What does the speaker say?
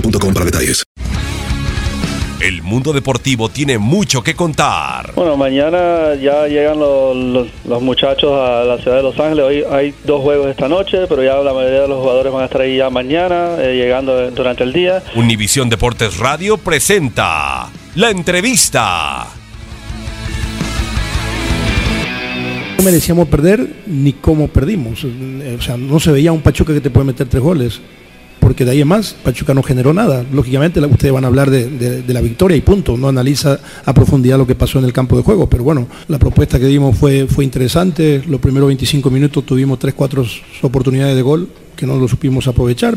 boostmobile.com para detalles. El mundo deportivo tiene mucho que contar. Bueno, mañana ya llegan los, los- los muchachos a la ciudad de Los Ángeles. Hoy hay dos juegos esta noche, pero ya la mayoría de los jugadores van a estar ahí ya mañana, eh, llegando durante el día. Univisión Deportes Radio presenta la entrevista. No merecíamos perder ni cómo perdimos. Eh, O sea, no se veía un Pachuca que te puede meter tres goles. Porque de ahí en más, Pachuca no generó nada. Lógicamente, ustedes van a hablar de, de- de la victoria y punto. No analiza a profundidad lo que pasó en el campo de juego. Pero bueno, la propuesta que dimos fue, fue interesante. Los primeros 25 minutos tuvimos tres, cuatro oportunidades de gol que no lo supimos aprovechar.